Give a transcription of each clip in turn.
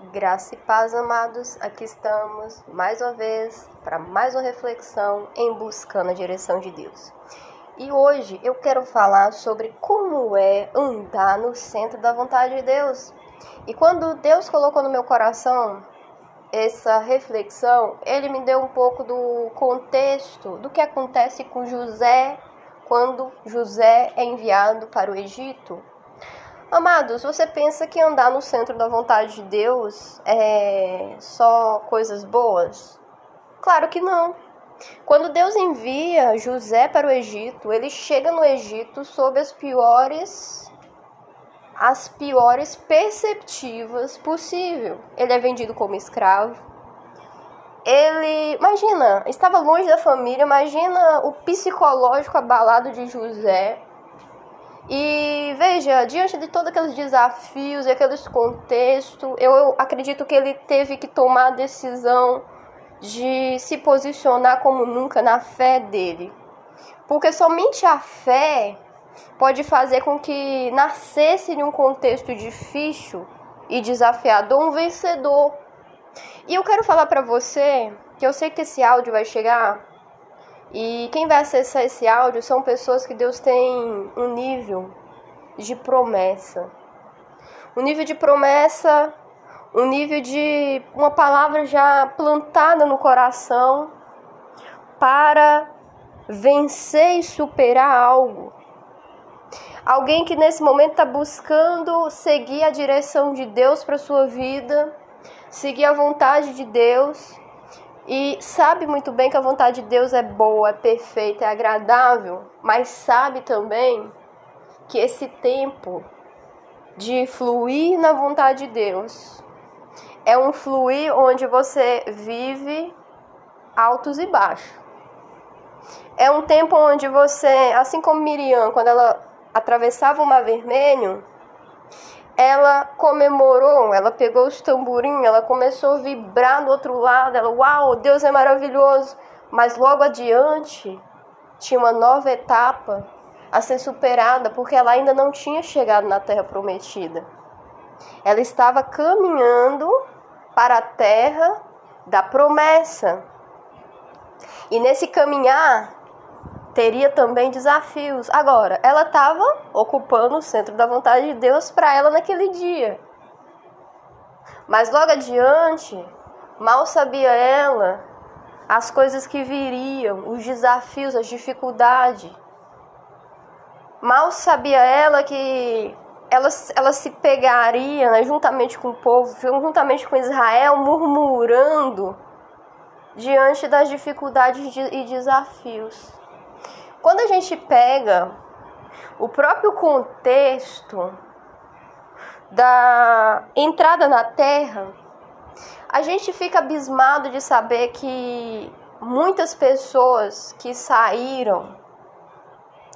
Graça e paz, amados. Aqui estamos mais uma vez para mais uma reflexão em buscando a direção de Deus. E hoje eu quero falar sobre como é andar no centro da vontade de Deus. E quando Deus colocou no meu coração essa reflexão, ele me deu um pouco do contexto do que acontece com José quando José é enviado para o Egito Amados, você pensa que andar no centro da vontade de Deus é só coisas boas? Claro que não. Quando Deus envia José para o Egito, ele chega no Egito sob as piores as piores perceptivas possível. Ele é vendido como escravo. Ele, imagina, estava longe da família, imagina o psicológico abalado de José e veja, diante de todos aqueles desafios e aqueles contextos, eu acredito que ele teve que tomar a decisão de se posicionar como nunca na fé dele. Porque somente a fé pode fazer com que nascesse em um contexto difícil e desafiador um vencedor. E eu quero falar para você que eu sei que esse áudio vai chegar e quem vai acessar esse áudio são pessoas que Deus tem um nível de promessa. Um nível de promessa, um nível de uma palavra já plantada no coração para vencer e superar algo. Alguém que nesse momento está buscando seguir a direção de Deus para sua vida, seguir a vontade de Deus e sabe muito bem que a vontade de Deus é boa, é perfeita, é agradável, mas sabe também que esse tempo de fluir na vontade de Deus é um fluir onde você vive altos e baixos. É um tempo onde você, assim como Miriam, quando ela atravessava o Mar Vermelho, ela comemorou, ela pegou os tamborim, ela começou a vibrar do outro lado, ela, uau, Deus é maravilhoso. Mas logo adiante tinha uma nova etapa a ser superada, porque ela ainda não tinha chegado na terra prometida. Ela estava caminhando para a terra da promessa. E nesse caminhar, teria também desafios. Agora, ela estava ocupando o centro da vontade de Deus para ela naquele dia. Mas logo adiante, mal sabia ela as coisas que viriam, os desafios, as dificuldades. Mal sabia ela que ela, ela se pegaria né, juntamente com o povo, juntamente com Israel, murmurando diante das dificuldades e desafios. Quando a gente pega o próprio contexto da entrada na Terra, a gente fica abismado de saber que muitas pessoas que saíram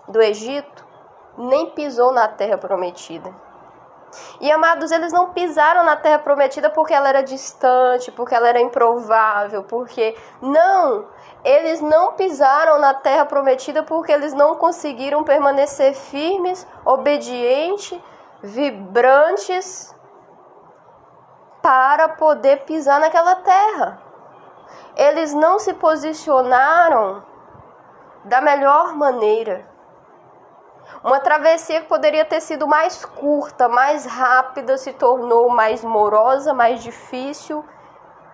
do Egito nem pisou na terra prometida. E amados, eles não pisaram na terra prometida porque ela era distante, porque ela era improvável, porque não, eles não pisaram na terra prometida porque eles não conseguiram permanecer firmes, obedientes, vibrantes para poder pisar naquela terra. Eles não se posicionaram da melhor maneira. Uma travessia que poderia ter sido mais curta, mais rápida, se tornou mais morosa, mais difícil,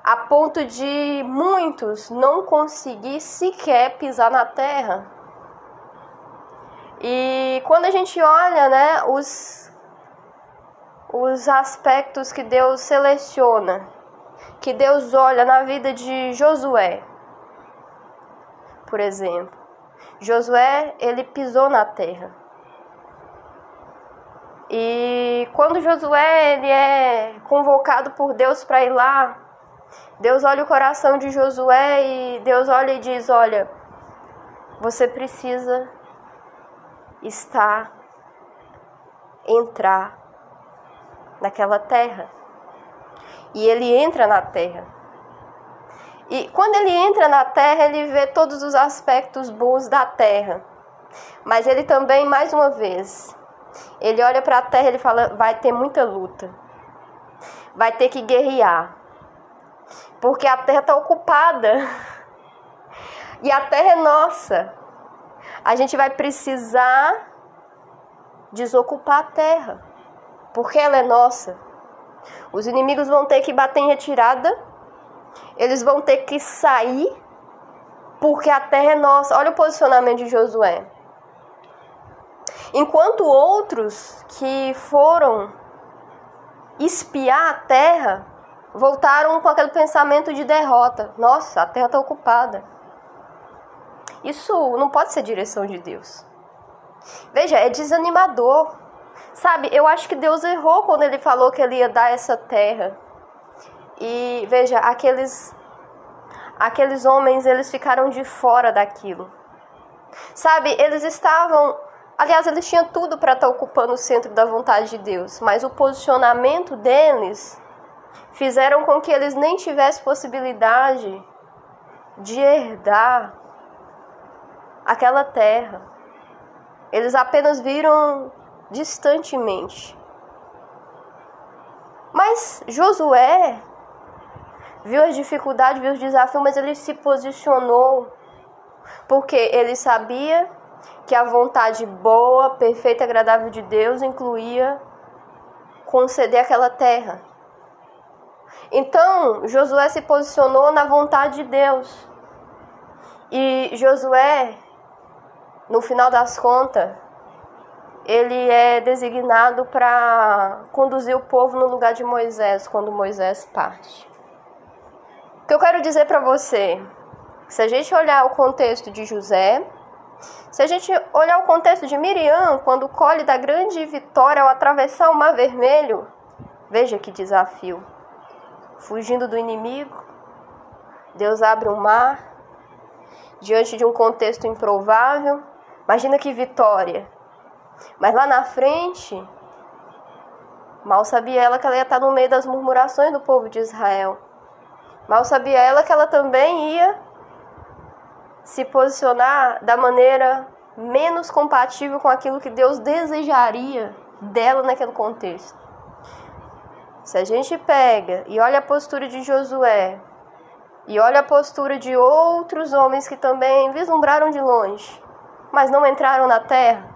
a ponto de muitos não conseguir sequer pisar na terra. E quando a gente olha, né, os os aspectos que Deus seleciona, que Deus olha na vida de Josué, por exemplo. Josué, ele pisou na terra. E quando Josué ele é convocado por Deus para ir lá, Deus olha o coração de Josué e Deus olha e diz: Olha, você precisa estar, entrar naquela terra. E ele entra na terra. E quando ele entra na terra, ele vê todos os aspectos bons da terra. Mas ele também, mais uma vez, ele olha para a terra e fala: vai ter muita luta. vai ter que guerrear. Porque a terra está ocupada. E a terra é nossa. A gente vai precisar desocupar a terra. Porque ela é nossa. Os inimigos vão ter que bater em retirada. Eles vão ter que sair. Porque a terra é nossa. Olha o posicionamento de Josué. Enquanto outros que foram espiar a terra voltaram com aquele pensamento de derrota. Nossa, a terra está ocupada. Isso não pode ser direção de Deus. Veja, é desanimador. Sabe, eu acho que Deus errou quando ele falou que ele ia dar essa terra. E veja, aqueles aqueles homens, eles ficaram de fora daquilo. Sabe, eles estavam Aliás, eles tinham tudo para estar tá ocupando o centro da vontade de Deus, mas o posicionamento deles fizeram com que eles nem tivessem possibilidade de herdar aquela terra. Eles apenas viram distantemente. Mas Josué viu as dificuldades, viu os desafios, mas ele se posicionou porque ele sabia que a vontade boa, perfeita agradável de Deus incluía conceder aquela terra. Então, Josué se posicionou na vontade de Deus. E Josué, no final das contas, ele é designado para conduzir o povo no lugar de Moisés, quando Moisés parte. O que eu quero dizer para você, se a gente olhar o contexto de José, se a gente olhar o contexto de Miriam, quando colhe da grande vitória ao atravessar o Mar Vermelho, veja que desafio. Fugindo do inimigo, Deus abre um mar diante de um contexto improvável. Imagina que vitória. Mas lá na frente, mal sabia ela que ela ia estar no meio das murmurações do povo de Israel. Mal sabia ela que ela também ia se posicionar da maneira menos compatível com aquilo que Deus desejaria dela naquele contexto. Se a gente pega e olha a postura de Josué e olha a postura de outros homens que também vislumbraram de longe, mas não entraram na terra,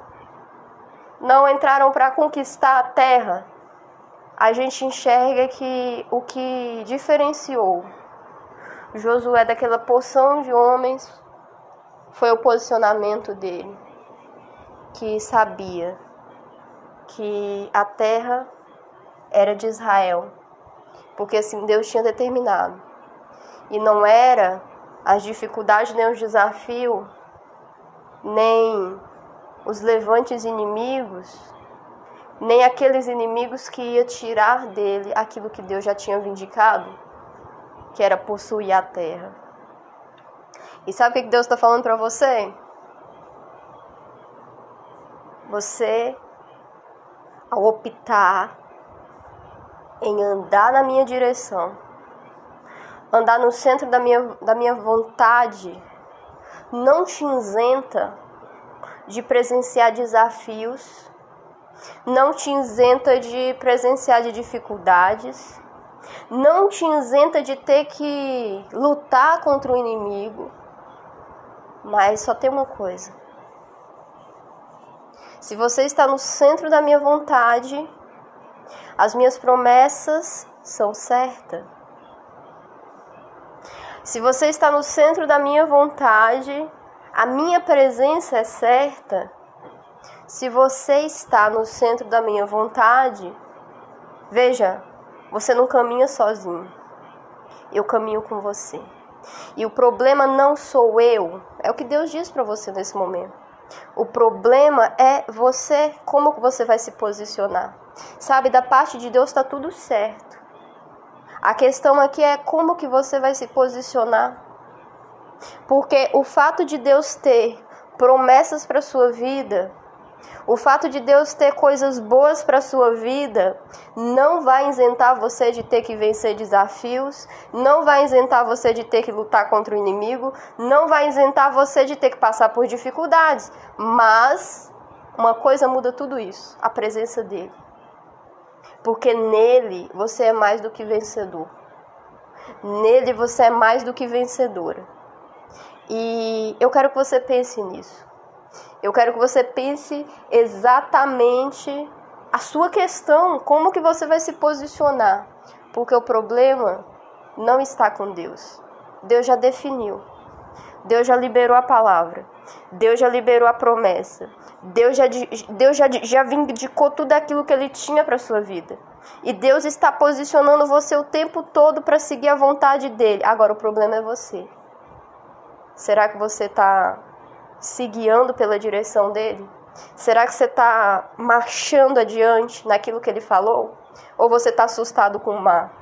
não entraram para conquistar a terra, a gente enxerga que o que diferenciou Josué daquela porção de homens foi o posicionamento dele, que sabia que a terra era de Israel, porque assim Deus tinha determinado. E não era as dificuldades nem os desafios, nem os levantes inimigos, nem aqueles inimigos que ia tirar dele aquilo que Deus já tinha vindicado, que era possuir a terra. E sabe o que Deus está falando para você? Você, ao optar em andar na minha direção, andar no centro da minha, da minha vontade, não te isenta de presenciar desafios, não te isenta de presenciar de dificuldades, não te isenta de ter que lutar contra o inimigo mas só tem uma coisa. Se você está no centro da minha vontade, as minhas promessas são certas. Se você está no centro da minha vontade, a minha presença é certa. Se você está no centro da minha vontade, veja, você não caminha sozinho. Eu caminho com você. E o problema não sou eu, é o que Deus diz para você nesse momento. O problema é você, como você vai se posicionar. Sabe, da parte de Deus está tudo certo. A questão aqui é como que você vai se posicionar. Porque o fato de Deus ter promessas para sua vida o fato de Deus ter coisas boas para sua vida não vai isentar você de ter que vencer desafios, não vai isentar você de ter que lutar contra o inimigo, não vai isentar você de ter que passar por dificuldades, mas uma coisa muda tudo isso: a presença dele. Porque nele você é mais do que vencedor. Nele você é mais do que vencedora. E eu quero que você pense nisso. Eu quero que você pense exatamente a sua questão, como que você vai se posicionar, porque o problema não está com Deus. Deus já definiu. Deus já liberou a palavra. Deus já liberou a promessa. Deus já, Deus já, já vindicou tudo aquilo que ele tinha para sua vida. E Deus está posicionando você o tempo todo para seguir a vontade dele. Agora o problema é você. Será que você está se guiando pela direção dele? Será que você está marchando adiante naquilo que ele falou? Ou você está assustado com o mar?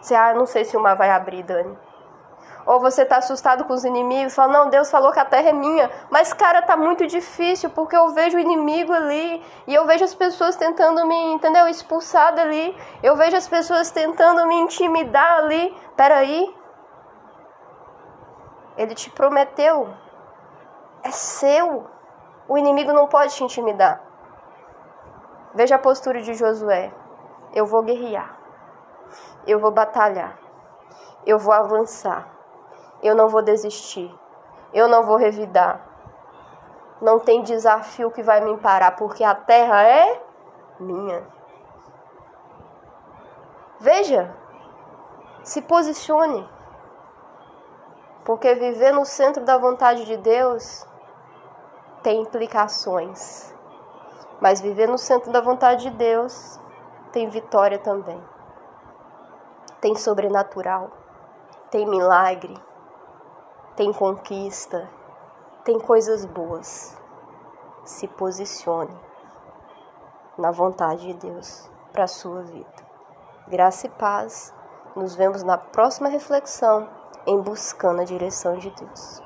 Você, ah, não sei se o mar vai abrir, Dani. Ou você está assustado com os inimigos, fala, não, Deus falou que a terra é minha. Mas, cara, tá muito difícil, porque eu vejo o inimigo ali, e eu vejo as pessoas tentando me, entendeu, expulsar dali. Eu vejo as pessoas tentando me intimidar ali. Peraí. Ele te prometeu. É seu. O inimigo não pode te intimidar. Veja a postura de Josué. Eu vou guerrear. Eu vou batalhar. Eu vou avançar eu não vou desistir. Eu não vou revidar. Não tem desafio que vai me parar, porque a terra é minha. Veja, se posicione. Porque viver no centro da vontade de Deus tem implicações. Mas viver no centro da vontade de Deus tem vitória também. Tem sobrenatural, tem milagre tem conquista, tem coisas boas. Se posicione na vontade de Deus para a sua vida. Graça e paz. Nos vemos na próxima reflexão em buscando a direção de Deus.